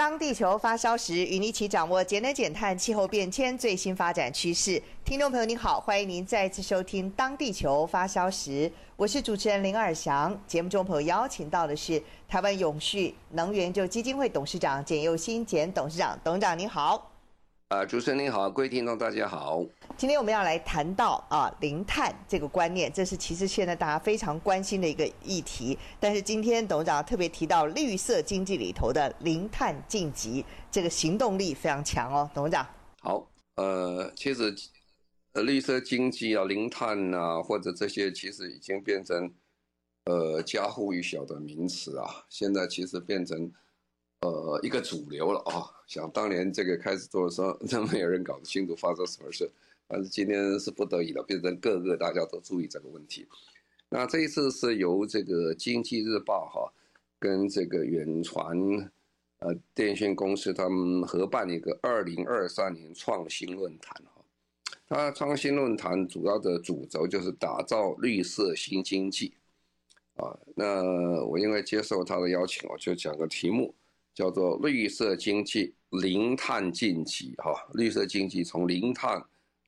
当地球发烧时，与你一起掌握节能减碳、气候变迁最新发展趋势。听众朋友您好，欢迎您再次收听《当地球发烧时》，我是主持人林尔翔。节目中朋友邀请到的是台湾永续能源就基金会董事长简佑新简董事长，董事长您好。啊，主持人您好，各位听众大家好。今天我们要来谈到啊零碳这个观念，这是其实现在大家非常关心的一个议题。但是今天董事长特别提到绿色经济里头的零碳晋级，这个行动力非常强哦，董事长。好，呃，其实呃绿色经济啊、零碳啊，或者这些其实已经变成呃家喻户晓的名词啊，现在其实变成。呃，一个主流了啊！想当年这个开始做的时候，那没有人搞得清楚发生什么事。但是今天是不得已了，变成各个大家都注意这个问题。那这一次是由这个《经济日报》哈跟这个远传呃电讯公司他们合办一个二零二三年创新论坛哈。它创新论坛主要的主轴就是打造绿色新经济啊。那我因为接受他的邀请，我就讲个题目。叫做绿色经济零碳晋级哈，绿色经济从零碳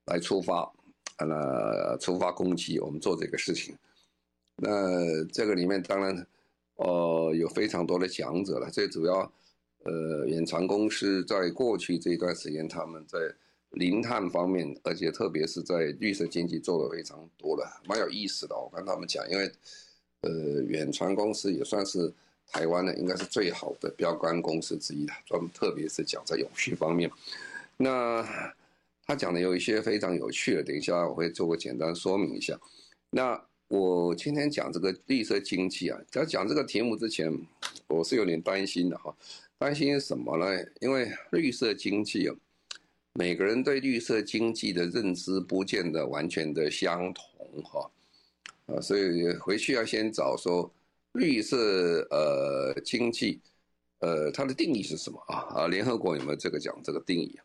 来出发，呃出发攻击我们做这个事情。那这个里面当然，呃，有非常多的讲者了。最主要，呃，远传公司在过去这一段时间，他们在零碳方面，而且特别是在绿色经济做的非常多了，蛮有意思的。我跟他们讲，因为，呃，远传公司也算是。台湾呢，应该是最好的标杆公司之一了，专门特别是讲在永续方面。那他讲的有一些非常有趣的，等一下我会做个简单说明一下。那我今天讲这个绿色经济啊，在讲这个题目之前，我是有点担心的哈。担心什么呢？因为绿色经济啊，每个人对绿色经济的认知不见得完全的相同哈。啊，所以回去要先找说。绿色呃经济，呃，它的定义是什么啊？啊，联合国有没有这个讲这个定义啊？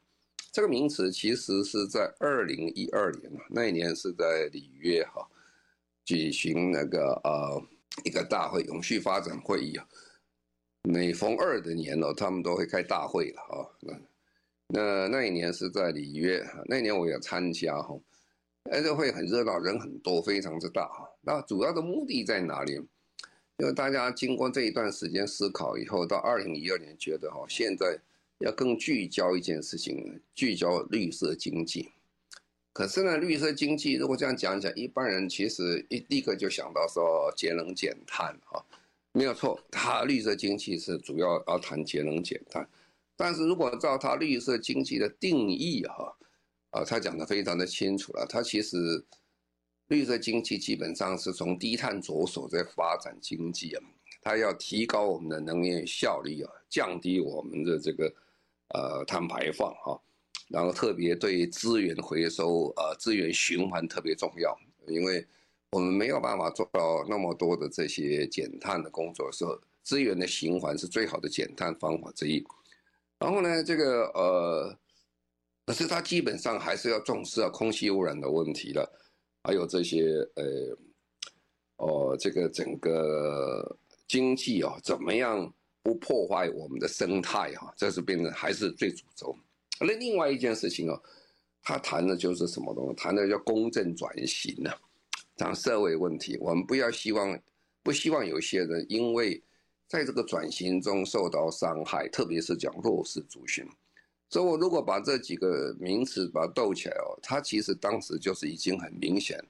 这个名词其实是在二零一二年啊，那一年是在里约哈举行那个呃一个大会，永续发展会议啊。每逢二的年哦，他们都会开大会了啊。那那那一年是在里约，那一年我也参加哈，哎，这会很热闹，人很多，非常之大哈。那主要的目的在哪里？因为大家经过这一段时间思考以后，到二零一二年觉得哈，现在要更聚焦一件事情，聚焦绿色经济。可是呢，绿色经济如果这样讲讲，一般人其实一立刻就想到说节能减碳哈，没有错，它绿色经济是主要要谈节能减碳。但是如果照它绿色经济的定义哈，啊，他讲的非常的清楚了，它其实。绿色经济基本上是从低碳着手在发展经济啊，它要提高我们的能源效率啊，降低我们的这个呃碳排放哈，然后特别对资源回收呃资源循环特别重要，因为我们没有办法做到那么多的这些减碳的工作的时候，资源的循环是最好的减碳方法之一。然后呢，这个呃，可是它基本上还是要重视啊空气污染的问题了。还有这些呃，哦，这个整个经济哦，怎么样不破坏我们的生态哈？这是变成还是最主轴。那另外一件事情哦，他谈的就是什么东西？谈的叫公正转型呢，讲社会问题。我们不要希望，不希望有些人因为在这个转型中受到伤害，特别是讲弱势族群。所以，我如果把这几个名词把它斗起来哦，它其实当时就是已经很明显，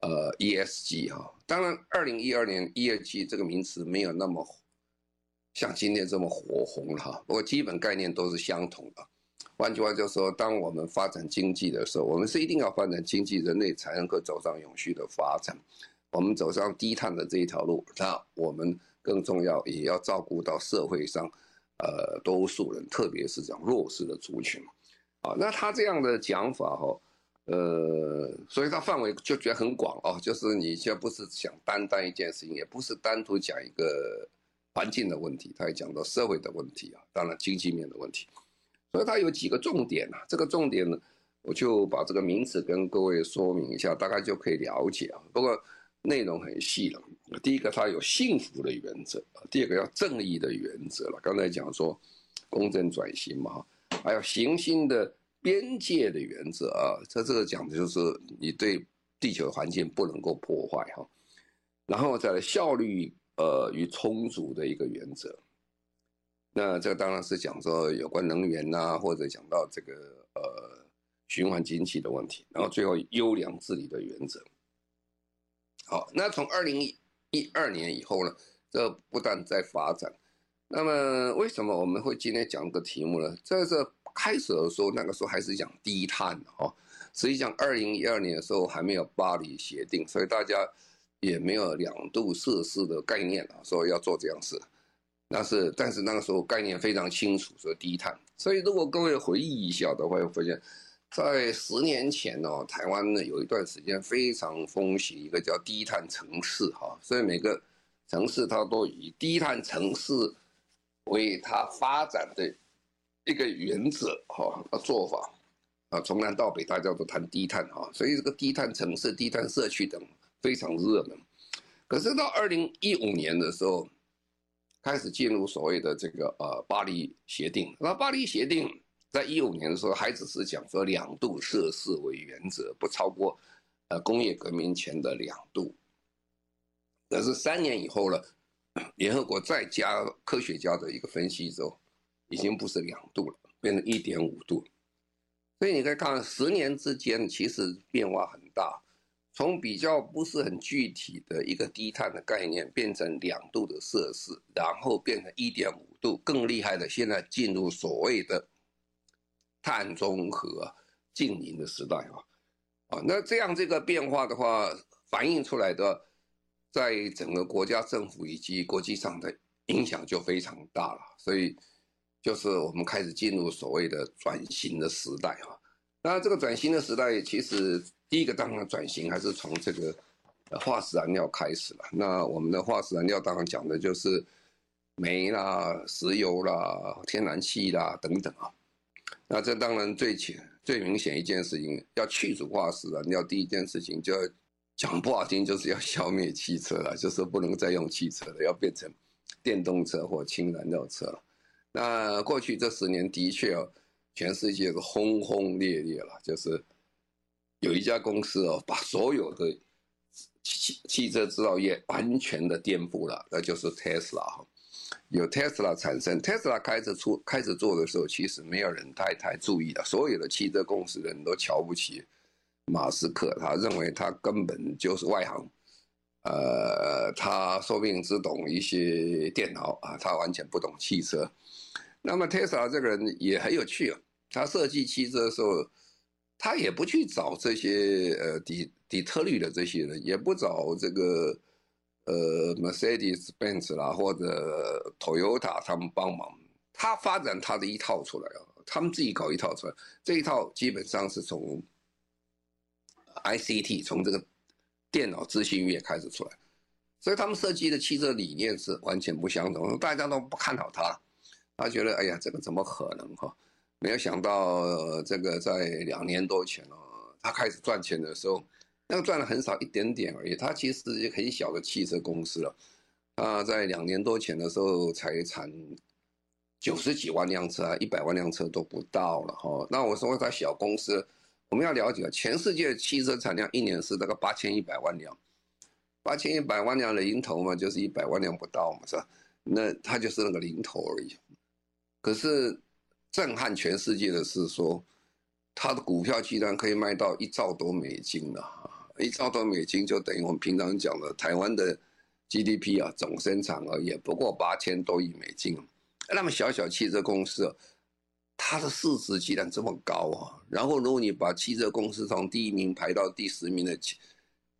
呃，ESG 哈。当然，二零一二年 ESG 这个名词没有那么像今天这么火红了哈。不过，基本概念都是相同的。换句话就是说，当我们发展经济的时候，我们是一定要发展经济，人类才能够走上永续的发展。我们走上低碳的这一条路，那我们更重要也要照顾到社会上。呃多数人，特别是讲弱势的族群，啊，那他这样的讲法哈，呃，所以他范围就觉得很广哦，就是你现在不是想单单一件事情，也不是单独讲一个环境的问题，他也讲到社会的问题啊，当然经济面的问题，所以他有几个重点啊，这个重点呢，我就把这个名词跟各位说明一下，大概就可以了解啊，不过。内容很细了。第一个，它有幸福的原则；第二个，要正义的原则了。刚才讲说，公正转型嘛，还有行星的边界的原则啊。它这个讲的就是你对地球环境不能够破坏哈。然后再来效率呃与充足的一个原则。那这个当然是讲说有关能源呐、或者讲到这个呃循环经济的问题。然后最后优良治理的原则。好，那从二零一一二年以后呢，这不断在发展。那么为什么我们会今天讲这个题目呢？在这开始的时候，那个时候还是讲低碳哦。实际上，二零一二年的时候还没有巴黎协定，所以大家也没有两度摄氏的概念啊，说要做这样事。那是，但是那个时候概念非常清楚，说低碳。所以如果各位回忆一下的话，会发现。在十年前哦，台湾呢有一段时间非常风行一个叫低碳城市哈，所以每个城市它都以低碳城市为它发展的一个原则哈做法啊，从南到北大家都谈低碳哈，所以这个低碳城市、低碳社区等非常热门。可是到二零一五年的时候，开始进入所谓的这个呃巴黎协定，那巴黎协定。在一五年的时候，还只是讲说两度摄氏为原则，不超过，呃，工业革命前的两度。但是三年以后呢，联合国再加科学家的一个分析之后，已经不是两度了，变成一点五度。所以你可以看，十年之间其实变化很大，从比较不是很具体的一个低碳的概念，变成两度的摄氏，然后变成一点五度，更厉害的，现在进入所谓的。碳中和、净零的时代啊，啊，那这样这个变化的话，反映出来的，在整个国家政府以及国际上的影响就非常大了。所以，就是我们开始进入所谓的转型的时代啊。那这个转型的时代，其实第一个当然转型还是从这个化石燃料开始了。那我们的化石燃料当然讲的就是煤啦、石油啦、天然气啦等等啊。那这当然最浅、最明显一件事情，要去除化石燃料，第一件事情就要讲不好听，就是要消灭汽车了，就是不能再用汽车了，要变成电动车或氢燃料车了。那过去这十年的确哦，全世界是轰轰烈烈了，就是有一家公司哦，把所有的汽汽车制造业完全的颠覆了，那就是 Tesla 哈。有 Tesla 产生，Tesla 开始出开始做的时候，其实没有人太太注意的。所有的汽车公司的人都瞧不起马斯克，他认为他根本就是外行，呃，他说不定只懂一些电脑啊，他完全不懂汽车。那么 Tesla 这个人也很有趣啊，他设计汽车的时候，他也不去找这些呃底底特律的这些人，也不找这个。呃，Mercedes-Benz 啦，或者 Toyota 他们帮忙，他发展他的一套出来啊，他们自己搞一套出来，这一套基本上是从 ICT 从这个电脑资讯业开始出来，所以他们设计的汽车理念是完全不相同，大家都不看好他，他觉得哎呀，这个怎么可能哈？没有想到这个在两年多前哦，他开始赚钱的时候。那个赚了很少一点点而已，它其实是一个很小的汽车公司了。它在两年多前的时候才产九十几万辆车，一百万辆车都不到了哈。那我说它小公司，我们要了解，全世界汽车产量一年是大概八千一百万辆，八千一百万辆的零头嘛，就是一百万辆不到嘛，是吧？那它就是那个零头而已。可是震撼全世界的是说，它的股票居然可以卖到一兆多美金了。一兆多美金就等于我们平常讲的台湾的 GDP 啊，总生产额也不过八千多亿美金。那么小小汽车公司，它的市值居然这么高啊！然后如果你把汽车公司从第一名排到第十名的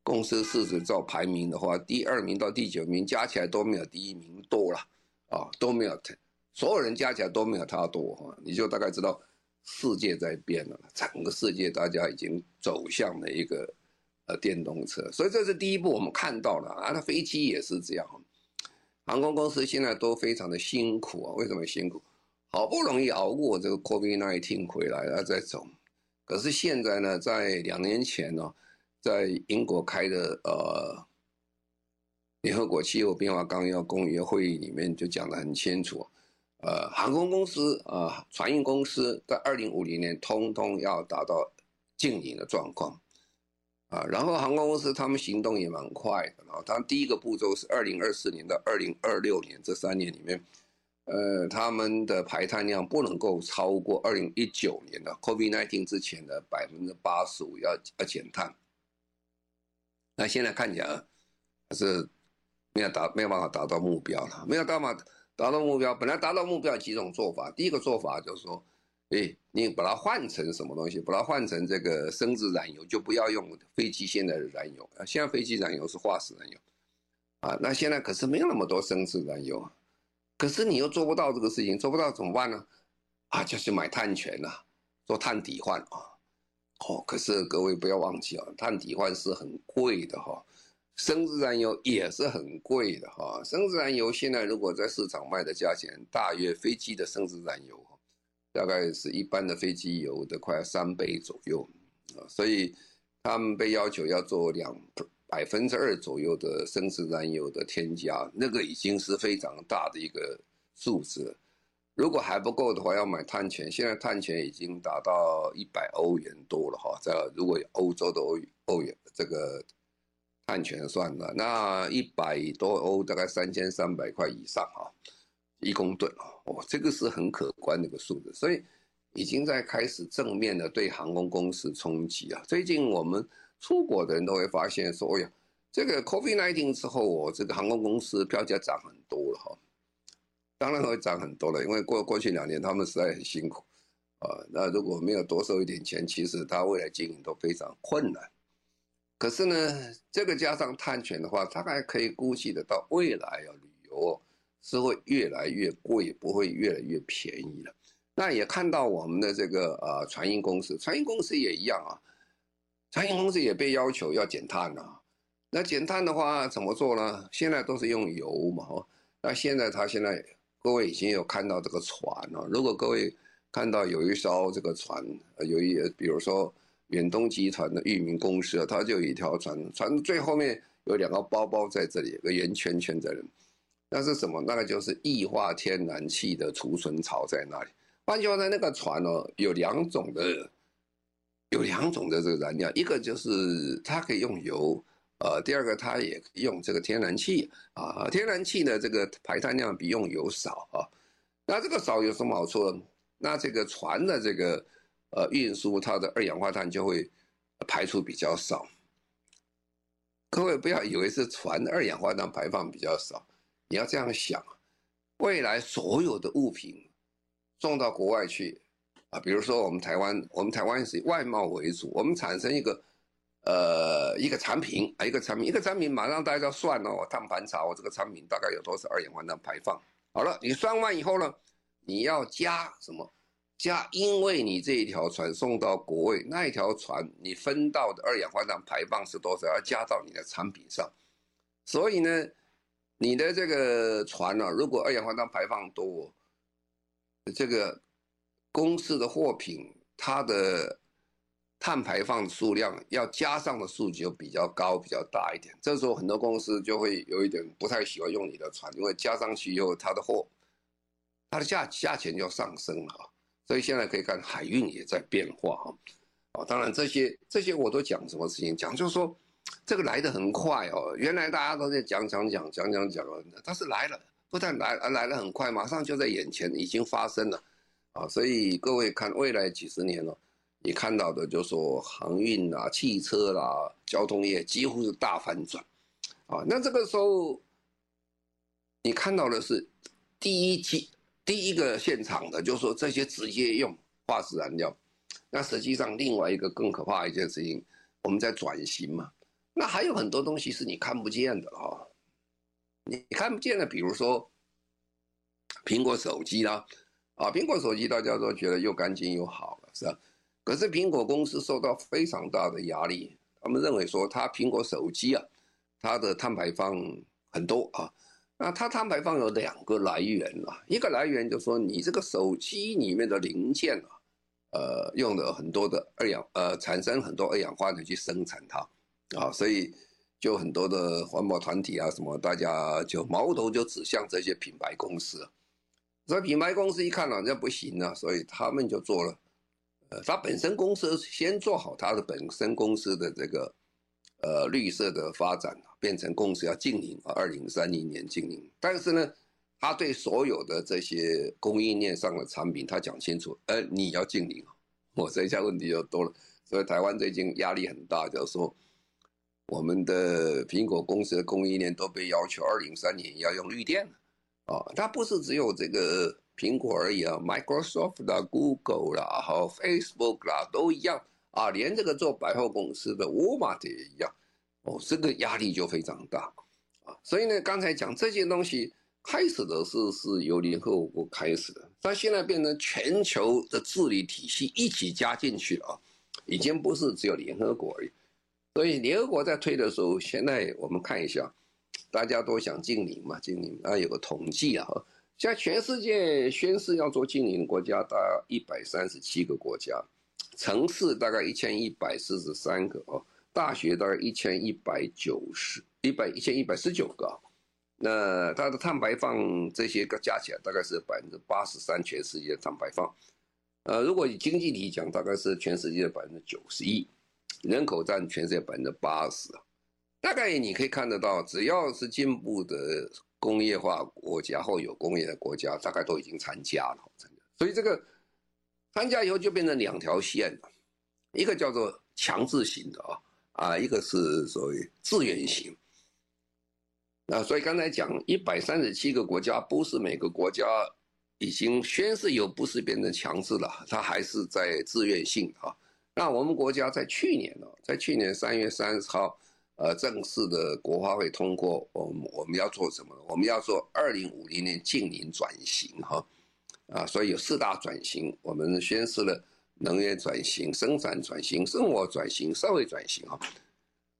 公司市值照排名的话，第二名到第九名加起来都没有第一名多了啊，都没有所有人加起来都没有他多哈，你就大概知道世界在变了，整个世界大家已经走向了一个呃电动车，所以这是第一步，我们看到了啊，那飞机也是这样，航空公司现在都非常的辛苦啊，为什么辛苦？好不容易熬过这个 COVID-19 回来了再走，可是现在呢，在两年前呢，在英国开的呃。联合国气候变化纲要公约会议里面就讲得很清楚，呃，航空公司啊、船运公司在二零五零年通通要达到净零的状况，啊，然后航空公司他们行动也蛮快的，然后他第一个步骤是二零二四年到二零二六年这三年里面，呃，他们的排碳量不能够超过二零一九年的 COVID-19 之前的百分之八十五要要减碳，那现在看起来是。没有达没有办法达到目标了，没有办法达到目标。本来达到目标有几种做法，第一个做法就是说，哎，你把它换成什么东西？把它换成这个生质燃油，就不要用飞机现在的燃油啊。现在飞机燃油是化石燃油啊，那现在可是没有那么多生质燃油，可是你又做不到这个事情，做不到怎么办呢？啊，就是买碳权呐，做碳抵换啊。哦，可是各位不要忘记啊，碳抵换是很贵的哈。生质燃油也是很贵的哈，生质燃油现在如果在市场卖的价钱，大约飞机的生质燃油，大概是一般的飞机油的快三倍左右啊，所以他们被要求要做两百分之二左右的生质燃油的添加，那个已经是非常大的一个数字。如果还不够的话，要买碳权，现在碳权已经达到一百欧元多了哈，在如果欧洲的欧欧元这个。碳权算了，那一百多欧，大概三千三百块以上啊，一公吨哦，这个是很可观的一个数字，所以已经在开始正面的对航空公司冲击啊。最近我们出国的人都会发现说，哎呀，这个 COVID-19 之后，我这个航空公司票价涨很多了哈，当然会涨很多了，因为过过去两年他们实在很辛苦啊，那如果没有多收一点钱，其实他未来经营都非常困难。可是呢，这个加上碳权的话，大概可以估计得到未来啊，旅游是会越来越贵，不会越来越便宜了。那也看到我们的这个呃船运公司，船运公司也一样啊，船运公司也被要求要减碳啊。那减碳的话怎么做呢？现在都是用油嘛，那现在他现在各位已经有看到这个船了。如果各位看到有一艘这个船，有一比如说。远东集团的裕民公司，它就有一条船，船最后面有两个包包在这里，有个圆圈圈在这里，那是什么？那个就是液化天然气的储存槽在那里。换句话说，那个船哦，有两种的，有两种的这个燃料，一个就是它可以用油，呃，第二个它也可以用这个天然气啊。天然气的这个排碳量比用油少啊。那这个少有什么好处呢？那这个船的这个。呃，运输它的二氧化碳就会排出比较少。各位不要以为是船二氧化碳排放比较少，你要这样想，未来所有的物品送到国外去啊，比如说我们台湾，我们台湾是以外贸为主，我们产生一个呃一个产品啊，一个产品一个产品，马上大家要算哦，碳盘查我这个产品大概有多少二氧化碳排放。好了，你算完以后呢，你要加什么？加，因为你这一条船送到国外，那一条船你分到的二氧化碳排放是多少？要加到你的产品上。所以呢，你的这个船呢、啊，如果二氧化碳排放多，这个公司的货品它的碳排放数量要加上的数据就比较高、比较大一点。这时候很多公司就会有一点不太喜欢用你的船，因为加上去以后，它的货它的价价钱就上升了。所以现在可以看海运也在变化哈，啊，当然这些这些我都讲什么事情？讲就是说，这个来得很快哦。原来大家都在讲讲讲讲讲讲，但是来了，不但来来得很快，马上就在眼前已经发生了，啊，所以各位看未来几十年了，你看到的就是说航运啊、汽车啦、交通业几乎是大反转，啊，那这个时候你看到的是第一期。第一个现场的，就是说这些直接用化石燃料，那实际上另外一个更可怕一件事情，我们在转型嘛，那还有很多东西是你看不见的哈，你看不见的，比如说，苹果手机啦，啊，苹果手机大家都觉得又干净又好了，是吧？可是苹果公司受到非常大的压力，他们认为说，它苹果手机啊，它的碳排放很多啊。那它碳排放有两个来源啊，一个来源就说，你这个手机里面的零件啊，呃，用了很多的二氧，呃，产生很多二氧化碳去生产它，啊，所以就很多的环保团体啊什么，大家就矛头就指向这些品牌公司，所以品牌公司一看啊，这不行啊，所以他们就做了。呃，他本身公司先做好他的本身公司的这个呃绿色的发展，变成公司要经营啊，二零三零年经营。但是呢，他对所有的这些供应链上的产品，他讲清楚，呃，你要净零，我这下问题就多了。所以台湾最近压力很大，就是说我们的苹果公司的供应链都被要求二零三年要用绿电了啊，它不是只有这个。苹果而已啊，Microsoft 啦、Google 啦、和 Facebook 啦都一样啊，连这个做百货公司的沃尔玛也一样，哦，这个压力就非常大啊。所以呢，刚才讲这些东西开始的是是由联合国开始的，但现在变成全球的治理体系一起加进去了啊，已经不是只有联合国而已。所以联合国在推的时候，现在我们看一下，大家都想净零嘛，净零啊，有个统计啊。现在全世界宣誓要做净零国家，大概一百三十七个国家，城市大概一千一百四十三个哦，大学大概一千一百九十一百一千一百十九个，那它的碳排放这些个加起来大概是百分之八十三，全世界碳排放。呃，如果以经济体讲，大概是全世界的百分之九十一，人口占全世界百分之八十。大概你可以看得到，只要是进步的。工业化国家或有工业的国家，大概都已经参加了。所以这个参加以后就变成两条线了，一个叫做强制型的啊啊，一个是所谓自愿型。那所以刚才讲一百三十七个国家，不是每个国家已经宣誓有不是变成强制了，它还是在自愿性啊。那我们国家在去年呢，在去年三月三十号。呃，正式的国发会通过，我们我们要做什么？我们要做二零五零年净零转型哈，啊，所以有四大转型，我们宣示了能源转型、生产转型、生活转型、社会转型哈，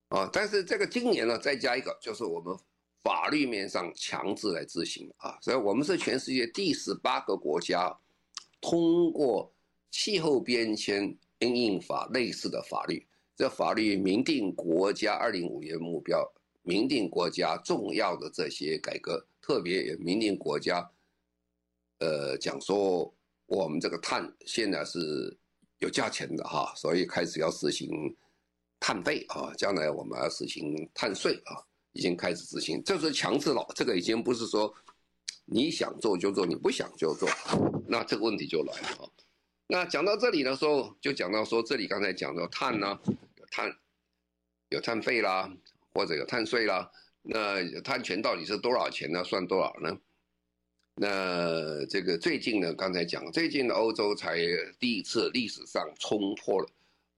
啊，但是这个今年呢，再加一个，就是我们法律面上强制来执行啊，所以我们是全世界第十八个国家通过气候变迁因应法类似的法律。这法律明定国家二零五年目标，明定国家重要的这些改革，特别也明定国家，呃，讲说我们这个碳现在是有价钱的哈，所以开始要实行碳费啊，将来我们要实行碳税啊，已经开始执行，这是强制了，这个已经不是说你想做就做，你不想就做，那这个问题就来了啊。那讲到这里的时候，就讲到说这里刚才讲到碳呢。有碳有碳费啦，或者有碳税啦，那碳权到底是多少钱呢？算多少呢？那这个最近呢，刚才讲，最近的欧洲才第一次历史上冲破了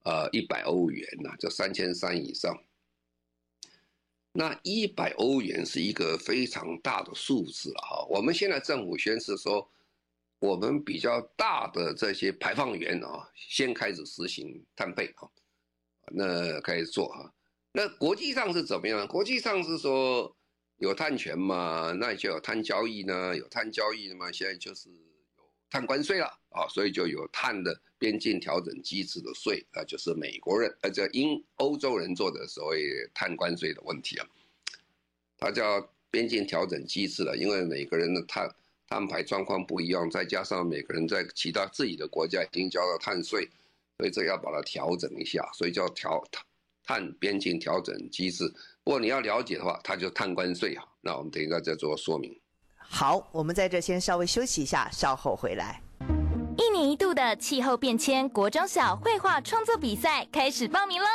呃一百欧元呐，就三千三以上。那一百欧元是一个非常大的数字了哈。我们现在政府宣示说，我们比较大的这些排放源啊，先开始实行碳配啊。那开始做哈，那国际上是怎么样？国际上是说有碳权嘛，那就有碳交易呢，有碳交易的嘛，现在就是有碳关税了啊，所以就有碳的边境调整机制的税啊，就是美国人呃，这英欧洲人做的所谓碳关税的问题啊，它叫边境调整机制了，因为每个人的碳碳排状况不一样，再加上每个人在其他自己的国家已经交了碳税。所以这要把它调整一下，所以叫调碳边境调整机制。不过你要了解的话，它就碳关税啊。那我们等一下再做说明。好，我们在这先稍微休息一下，稍后回来。一年一度的气候变迁国中小绘画创作比赛开始报名喽！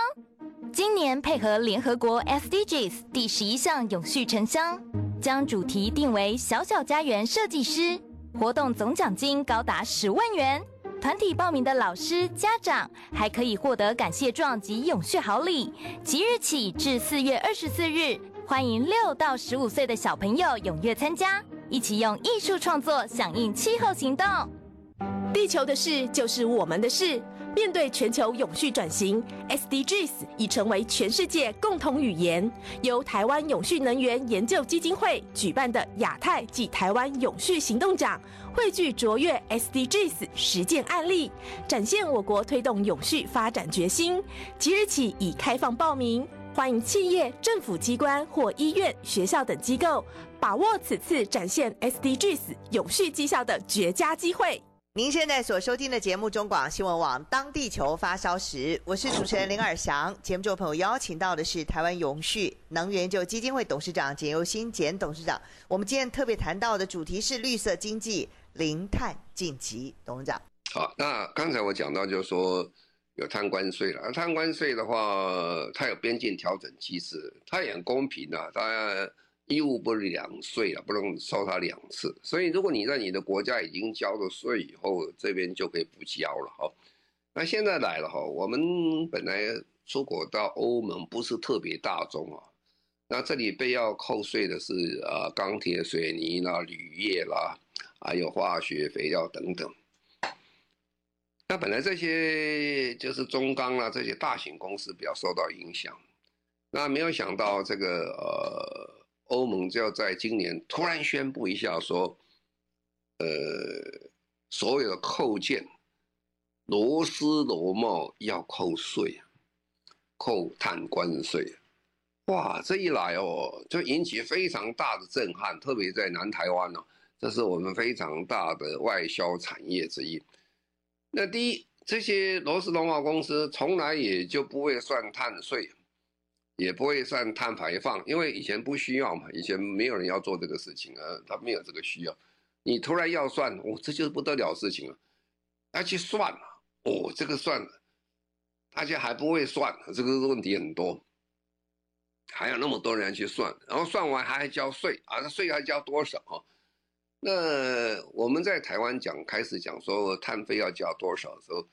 今年配合联合国 SDGs 第十一项永续城乡，将主题定为“小小家园设计师”，活动总奖金高达十万元。团体报名的老师、家长还可以获得感谢状及永续好礼。即日起至四月二十四日，欢迎六到十五岁的小朋友踊跃参加。一起用艺术创作响应气候行动。地球的事就是我们的事。面对全球永续转型，SDGs 已成为全世界共同语言。由台湾永续能源研究基金会举办的亚太暨台湾永续行动奖，汇聚卓越 SDGs 实践案例，展现我国推动永续发展决心。即日起已开放报名，欢迎企业、政府机关或医院、学校等机构把握此次展现 SDGs 永续绩效的绝佳机会。您现在所收听的节目中广新闻网《当地球发烧时》，我是主持人林尔祥。节目中朋友邀请到的是台湾永续能源研究基金会董事长简又新简董事长。我们今天特别谈到的主题是绿色经济零碳晋级，董事长。好，那刚才我讲到就是说有碳关税了，碳关税的话，它有边境调整机制，它也很公平啊，当然。义务不是两税啊，不能收他两次。所以，如果你在你的国家已经交了税以后，这边就可以不交了哈。那现在来了哈，我们本来出口到欧盟不是特别大宗啊。那这里被要扣税的是啊，钢铁、水泥啦、铝业啦，还有化学肥料等等。那本来这些就是中钢啦，这些大型公司比较受到影响。那没有想到这个呃。欧盟就要在今年突然宣布一下，说，呃，所有的扣件，螺丝螺帽要扣税，扣碳关税，哇，这一来哦，就引起非常大的震撼，特别在南台湾呢，这是我们非常大的外销产业之一。那第一，这些螺丝螺帽公司从来也就不会算碳税。也不会算碳排放，因为以前不需要嘛，以前没有人要做这个事情啊，他没有这个需要。你突然要算，哦，这就是不得了事情了，要去算了，哦，这个算了，大家还不会算，这个问题很多，还有那么多人去算，然后算完还要交税啊，那税还交多少啊？那我们在台湾讲开始讲说碳费要交多少的时候。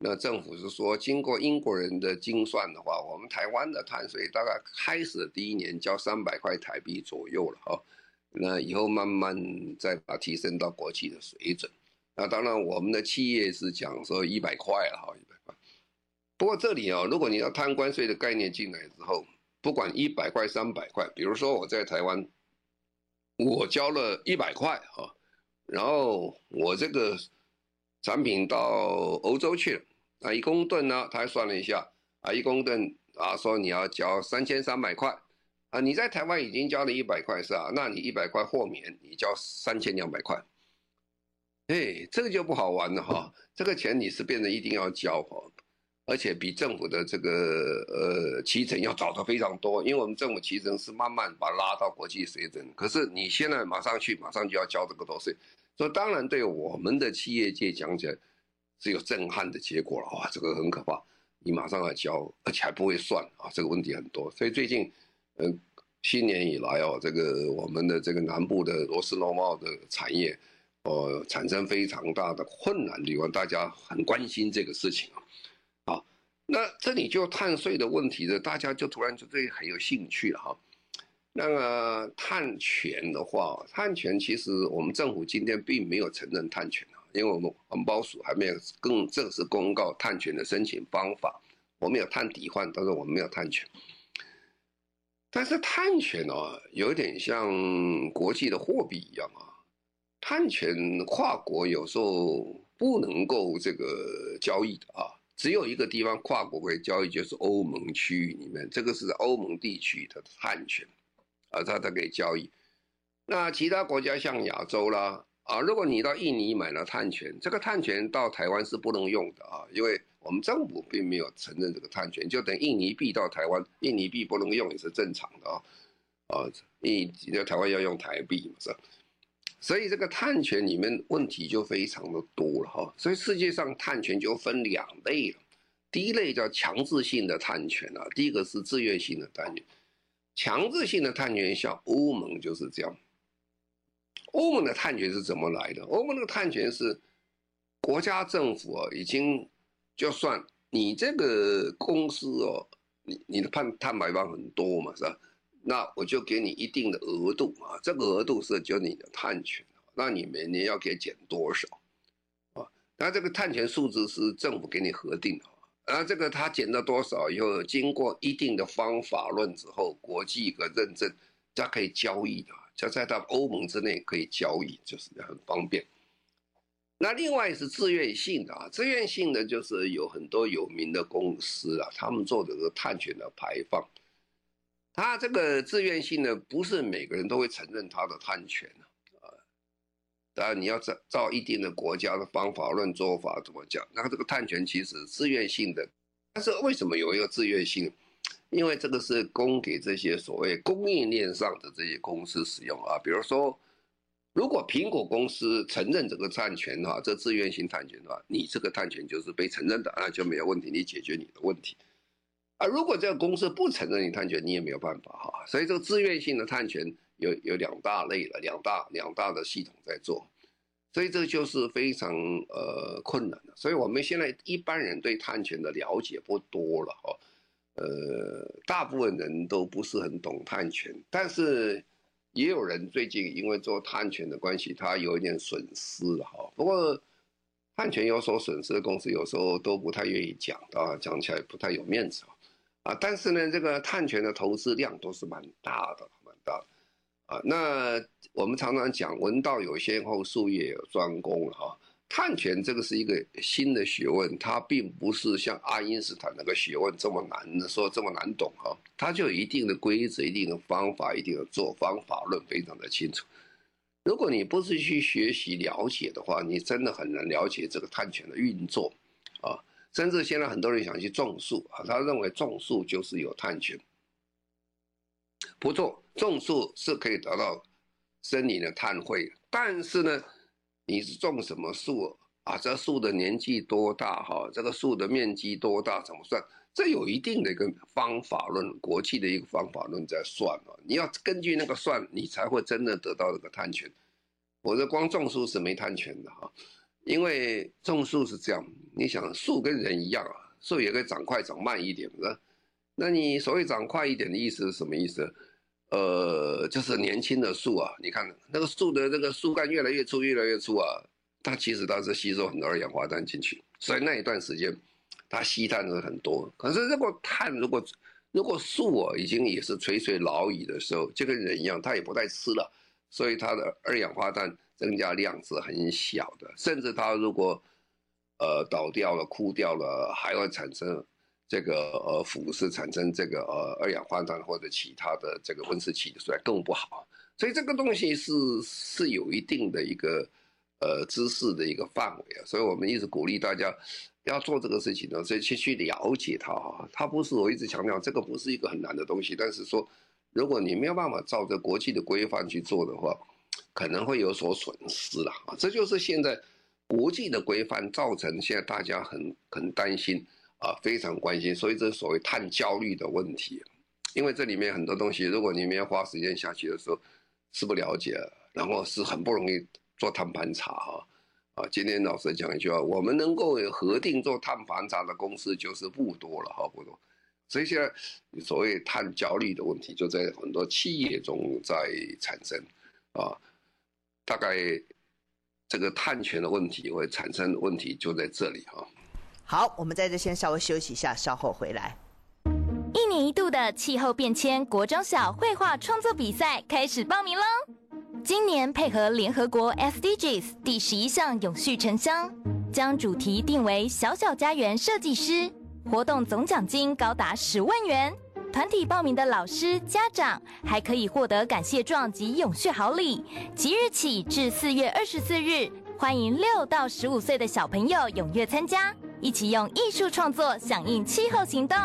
那政府是说，经过英国人的精算的话，我们台湾的碳税大概开始第一年交三百块台币左右了哈。那以后慢慢再把提升到国际的水准。那当然，我们的企业是讲说一百块了哈，一百块。不过这里啊，如果你要碳关税的概念进来之后，不管一百块、三百块，比如说我在台湾，我交了一百块哈，然后我这个。产品到欧洲去了，啊，一公吨呢，他还算了一下，啊，一公吨啊，说你要交三千三百块，啊，你在台湾已经交了一百块是吧？那你一百块豁免，你交三千两百块，哎，这个就不好玩了哈，这个钱你是变得一定要交哈，而且比政府的这个呃期程要早得非常多，因为我们政府期程是慢慢把它拉到国际水准，可是你现在马上去，马上就要交这个多税。所以当然，对我们的企业界讲起来是有震撼的结果了哇，这个很可怕，你马上要交，而且还不会算啊，这个问题很多。所以最近，嗯，新年以来哦，这个我们的这个南部的螺丝螺帽的产业，呃，产生非常大的困难地方，大家很关心这个事情啊。好，那这里就碳税的问题呢，大家就突然就对很有兴趣了哈。那个碳权的话，碳权其实我们政府今天并没有承认碳权啊，因为我们环保署还没有更正式公告碳权的申请方法。我们有碳抵换，但是我们没有碳权。但是碳权哦，有点像国际的货币一样啊，碳权跨国有时候不能够这个交易的啊，只有一个地方跨国可以交易，就是欧盟区域里面，这个是欧盟地区的碳权。啊，它它可以交易。那其他国家像亚洲啦，啊，如果你到印尼买了碳权，这个碳权到台湾是不能用的啊，因为我们政府并没有承认这个碳权，就等印尼币到台湾，印尼币不能用也是正常的啊。啊，印尼在台湾要用台币嘛，是？所以这个碳权里面问题就非常的多了哈。所以世界上碳权就分两类了，第一类叫强制性的碳权啊，第一个是自愿性的碳权。强制性的碳权，像欧盟就是这样。欧盟的碳权是怎么来的？欧盟那个碳权是国家政府啊，已经就算你这个公司哦，你你的碳碳排放很多嘛，是吧？那我就给你一定的额度啊，这个额度是就你的碳权，那你每年要给减多少啊？那这个碳权数字是政府给你核定的，啊，这个它减到多少以后，经过一定的方法论之后，国际一个认证，它可以交易的，就在它欧盟之内可以交易，就是很方便。那另外是自愿性的啊，自愿性的就是有很多有名的公司啊，他们做的这个碳权的排放。他这个自愿性的不是每个人都会承认他的碳权啊，当然你要照照一定的国家的方法论做法怎么讲，那这个碳权其实自愿性的，但是为什么有一个自愿性？因为这个是供给这些所谓供应链上的这些公司使用啊，比如说。如果苹果公司承认这个碳权的话，这自愿性碳权的话，你这个碳权就是被承认的，那就没有问题，你解决你的问题。啊，如果这个公司不承认你碳权，你也没有办法哈。所以这个自愿性的碳权有有两大类了，两大两大的系统在做，所以这就是非常呃困难的。所以我们现在一般人对碳权的了解不多了哈，呃，大部分人都不是很懂碳权，但是。也有人最近因为做碳权的关系，他有一点损失了哈。不过碳权有所损失的公司，有时候都不太愿意讲啊，讲起来不太有面子啊。但是呢，这个碳权的投资量都是蛮大的，蛮大的啊。那我们常常讲，文道有先后，术业有专攻哈。碳权这个是一个新的学问，它并不是像爱因斯坦那个学问这么难的说这么难懂哈，它就有一定的规则、一定的方法、一定的做方法论，非常的清楚。如果你不是去学习了解的话，你真的很难了解这个碳权的运作啊。甚至现在很多人想去种树啊，他认为种树就是有碳权，不种，种树是可以得到森林的碳汇，但是呢。你是种什么树啊？这树的年纪多大？哈，这个树的面积多大？怎么算？这有一定的一个方法论，国际的一个方法论在算啊。你要根据那个算，你才会真的得到这个碳权。否则光种树是没碳权的哈。因为种树是这样，你想树跟人一样啊，树也可以长快长慢一点，那？那你所谓长快一点的意思是什么意思？呃，就是年轻的树啊，你看那个树的那个树干越来越粗，越来越粗啊，它其实它是吸收很多二氧化碳进去，所以那一段时间它吸碳是很多。可是如果碳如果如果树啊已经也是垂垂老矣的时候，就跟人一样，它也不再吃了，所以它的二氧化碳增加量是很小的，甚至它如果呃倒掉了、枯掉了，还会产生。这个呃腐蚀产生这个呃二氧化碳或者其他的这个温室气体出来更不好，所以这个东西是是有一定的一个呃知识的一个范围啊，所以我们一直鼓励大家要做这个事情呢，所以去去了解它哈，它不是我一直强调这个不是一个很难的东西，但是说如果你没有办法照着国际的规范去做的话，可能会有所损失了啊，这就是现在国际的规范造成现在大家很很担心。啊，非常关心，所以这是所谓碳焦虑的问题，因为这里面很多东西，如果你没有花时间下去的时候，是不了解，然后是很不容易做碳盘查哈。啊，今天老师讲一句话，我们能够核定做碳盘查的公司就是不多了哈，不多，所以现在所谓碳焦虑的问题就在很多企业中在产生，啊，大概这个碳权的问题会产生的问题就在这里哈。好，我们在这先稍微休息一下，稍后回来。一年一度的气候变迁国中小绘画创作比赛开始报名喽！今年配合联合国 SDGs 第十一项永续城乡，将主题定为“小小家园设计师”，活动总奖金高达十万元。团体报名的老师、家长还可以获得感谢状及永续好礼。即日起至四月二十四日，欢迎六到十五岁的小朋友踊跃参加。一起用艺术创作响应气候行动。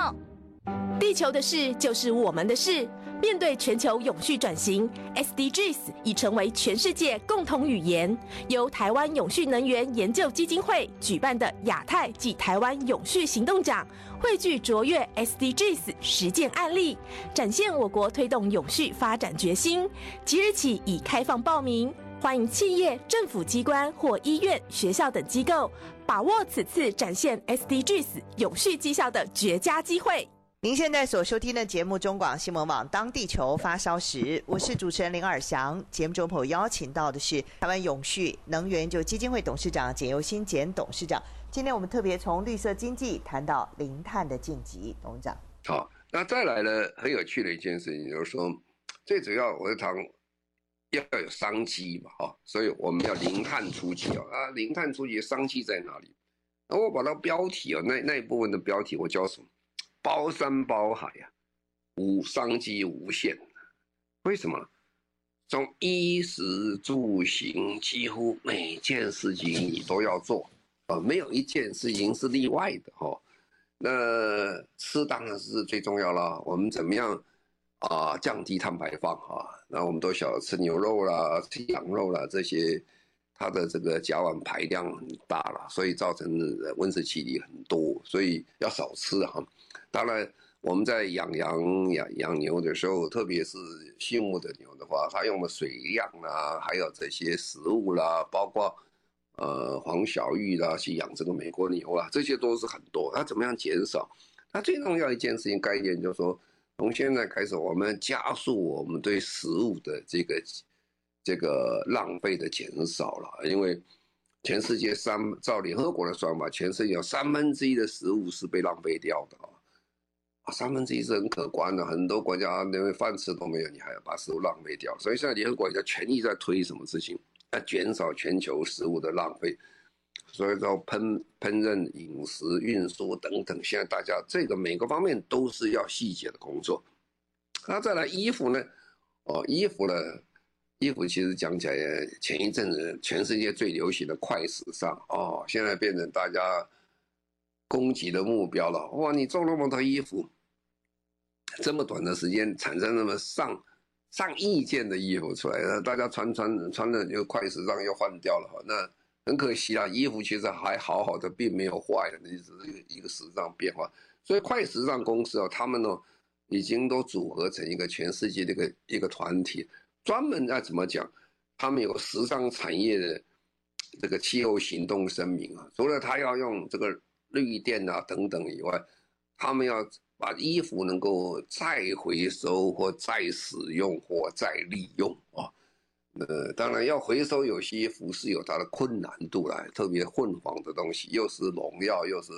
地球的事就是我们的事。面对全球永续转型，SDGs 已成为全世界共同语言。由台湾永续能源研究基金会举办的亚太暨台湾永续行动奖，汇聚卓越 SDGs 实践案例，展现我国推动永续发展决心。即日起已开放报名。欢迎企业、政府机关或医院、学校等机构把握此次展现 SDGs 永续绩效的绝佳机会。您现在所收听的节目中广新闻网《当地球发烧时》，我是主持人林尔翔。节目中朋友邀请到的是台湾永续能源就基金会董事长简尤新简董事长。今天我们特别从绿色经济谈到零碳的晋级，董事长。好，那再来呢，很有趣的一件事情就是说，最主要我是谈要有商机嘛，哈，所以我们要零碳出击啊，啊，零碳出击商机在哪里？那我把它标题啊，那那一部分的标题我叫什么？包山包海呀，无商机无限。为什么？从衣食住行，几乎每件事情你都要做，啊，没有一件事情是例外的哈。那吃当然是最重要了。我们怎么样啊，降低碳排放啊？那我们都晓得吃牛肉啦，吃羊肉啦，这些。它的这个甲烷排量很大了，所以造成温室气体很多，所以要少吃哈。当然，我们在养羊养养牛的时候，特别是畜牧的牛的话，它用的水量啦，还有这些食物啦，包括呃黄小玉啦，去养这个美国牛啊，这些都是很多。那怎么样减少？它最重要一件事情概念就是说，从现在开始，我们加速我们对食物的这个。这个浪费的减少了，因为全世界三照联合国的算法，全世界有三分之一的食物是被浪费掉的啊，三分之一是很可观的，很多国家连饭吃都没有，你还要把食物浪费掉，所以现在联合国在全力在推什么事情，要减少全球食物的浪费，所以说烹烹饪、饮食、运输等等，现在大家这个每个方面都是要细节的工作。那再来衣服呢？哦，衣服呢？衣服其实讲起来，前一阵子全世界最流行的快时尚哦，现在变成大家攻击的目标了。哇，你做那么多衣服，这么短的时间产生那么上上亿件的衣服出来，那大家穿穿穿的就快时尚又换掉了哈，那很可惜啊，衣服其实还好好的，并没有坏的，那只是一个一个时尚变化。所以快时尚公司啊，他们呢已经都组合成一个全世界的一个一个团体。专门在怎么讲？他们有时尚产业的这个气候行动声明啊，除了他要用这个绿电啊等等以外，他们要把衣服能够再回收或再使用或再利用啊。呃，当然要回收有些服饰有它的困难度来，特别混纺的东西，又是农药又是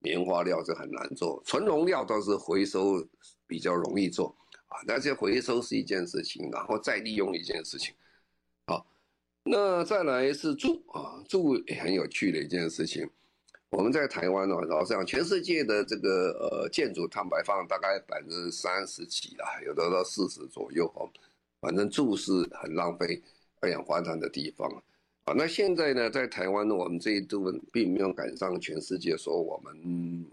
棉花料，这很难做。纯农料倒是回收比较容易做。啊，那些回收是一件事情，然后再利用一件事情。好，那再来是住啊，住也很有趣的一件事情。我们在台湾呢，老实讲，全世界的这个呃建筑碳排放大概百分之三十几啦，有的到四十左右哦。反正住是很浪费二氧化碳的地方啊。那现在呢，在台湾呢，我们这一部分并没有赶上全世界，说我们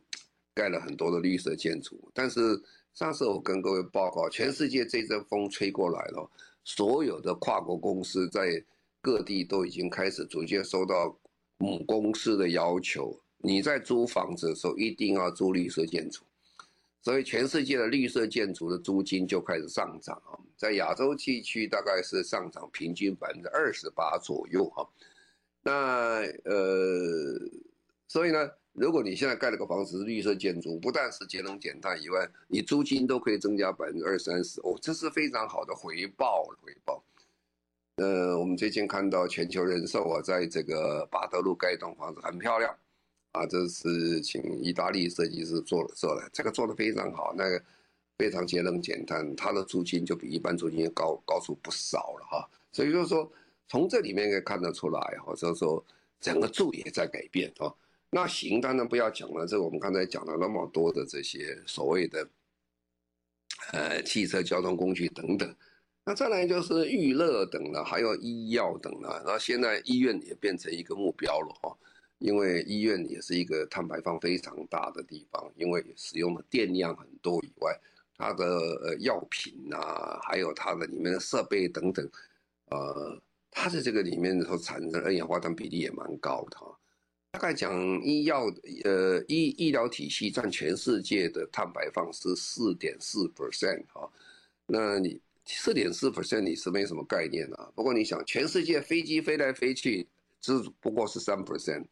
盖了很多的绿色建筑，但是。上次我跟各位报告，全世界这阵风吹过来了，所有的跨国公司在各地都已经开始逐渐收到母公司的要求，你在租房子的时候一定要租绿色建筑，所以全世界的绿色建筑的租金就开始上涨啊，在亚洲地区大概是上涨平均百分之二十八左右哈，那呃，所以呢。如果你现在盖了个房子是绿色建筑，不但是节能减碳以外，你租金都可以增加百分之二三十哦，这是非常好的回报回报。呃，我们最近看到全球人寿啊，在这个巴德路盖一栋房子很漂亮啊，这是请意大利设计师做的做的，这个做的非常好，那个非常节能减碳，它的租金就比一般租金高高出不少了哈。所以就是说，从这里面可以看得出来哈，就是说整个住也在改变啊。那行，当然不要讲了。这我们刚才讲了那么多的这些所谓的，呃，汽车交通工具等等。那再来就是娱乐等了，还有医药等了。那现在医院也变成一个目标了哈，因为医院也是一个碳排放非常大的地方，因为使用的电量很多以外，它的呃药品啊，还有它的里面的设备等等，呃，它的这个里面所产生的二氧化碳比例也蛮高的哈。大概讲医药，呃，医医疗体系占全世界的碳排放是四点四 percent 哈，那你四点四 percent 你是没什么概念啊。不过你想，全世界飞机飞来飞去，只不过是三 percent，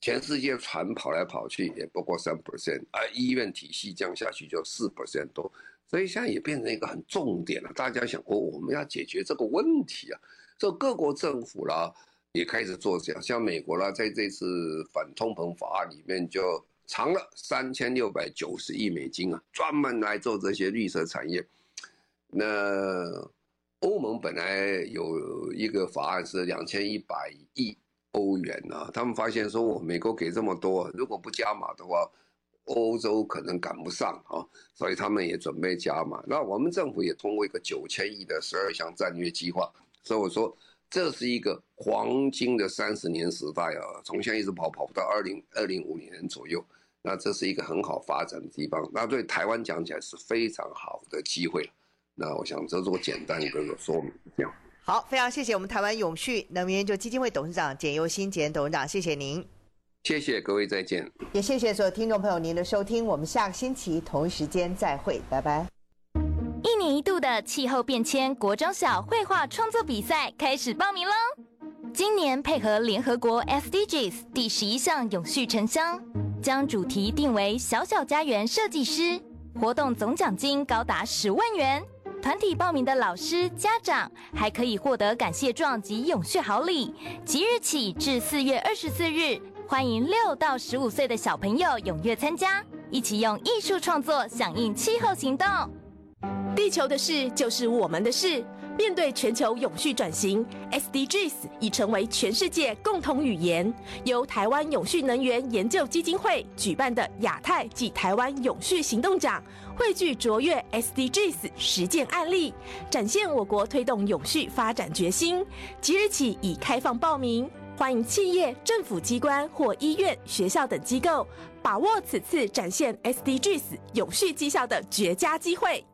全世界船跑来跑去也不过三 percent，而医院体系降下去就四 percent 多，所以现在也变成一个很重点了。大家想，过，我们要解决这个问题啊，这各国政府啦也开始做这样，像美国啦，在这次反通膨法案里面就藏了三千六百九十亿美金啊，专门来做这些绿色产业。那欧盟本来有一个法案是两千一百亿。欧元啊，他们发现说，我美国给这么多，如果不加码的话，欧洲可能赶不上啊，所以他们也准备加码。那我们政府也通过一个九千亿的十二项战略计划，所以我说这是一个黄金的三十年时代啊，从现在一直跑跑不到二零二零五年左右，那这是一个很好发展的地方。那对台湾讲起来是非常好的机会。那我想这是我简单一个说明，这样。好，非常谢谢我们台湾永续能源研究基金会董事长简尤新简董事长，谢谢您。谢谢各位，再见。也谢谢所有听众朋友您的收听，我们下个星期同一时间再会，拜拜。一年一度的气候变迁国中小绘画创作比赛开始报名喽！今年配合联合国 SDGs 第十一项永续城乡，将主题定为“小小家园设计师”，活动总奖金高达十万元。团体报名的老师、家长还可以获得感谢状及永续好礼。即日起至四月二十四日，欢迎六到十五岁的小朋友踊跃参加，一起用艺术创作响应气候行动。地球的事就是我们的事。面对全球永续转型，SDGs 已成为全世界共同语言。由台湾永续能源研究基金会举办的亚太暨台湾永续行动奖，汇聚卓越 SDGs 实践案例，展现我国推动永续发展决心。即日起已开放报名，欢迎企业、政府机关或医院、学校等机构把握此次展现 SDGs 永续绩效的绝佳机会。